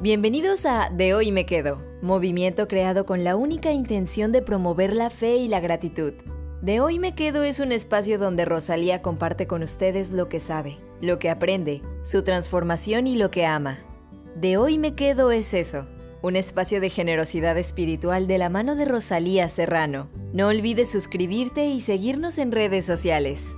Bienvenidos a De Hoy Me Quedo, movimiento creado con la única intención de promover la fe y la gratitud. De Hoy Me Quedo es un espacio donde Rosalía comparte con ustedes lo que sabe, lo que aprende, su transformación y lo que ama. De Hoy Me Quedo es eso, un espacio de generosidad espiritual de la mano de Rosalía Serrano. No olvides suscribirte y seguirnos en redes sociales.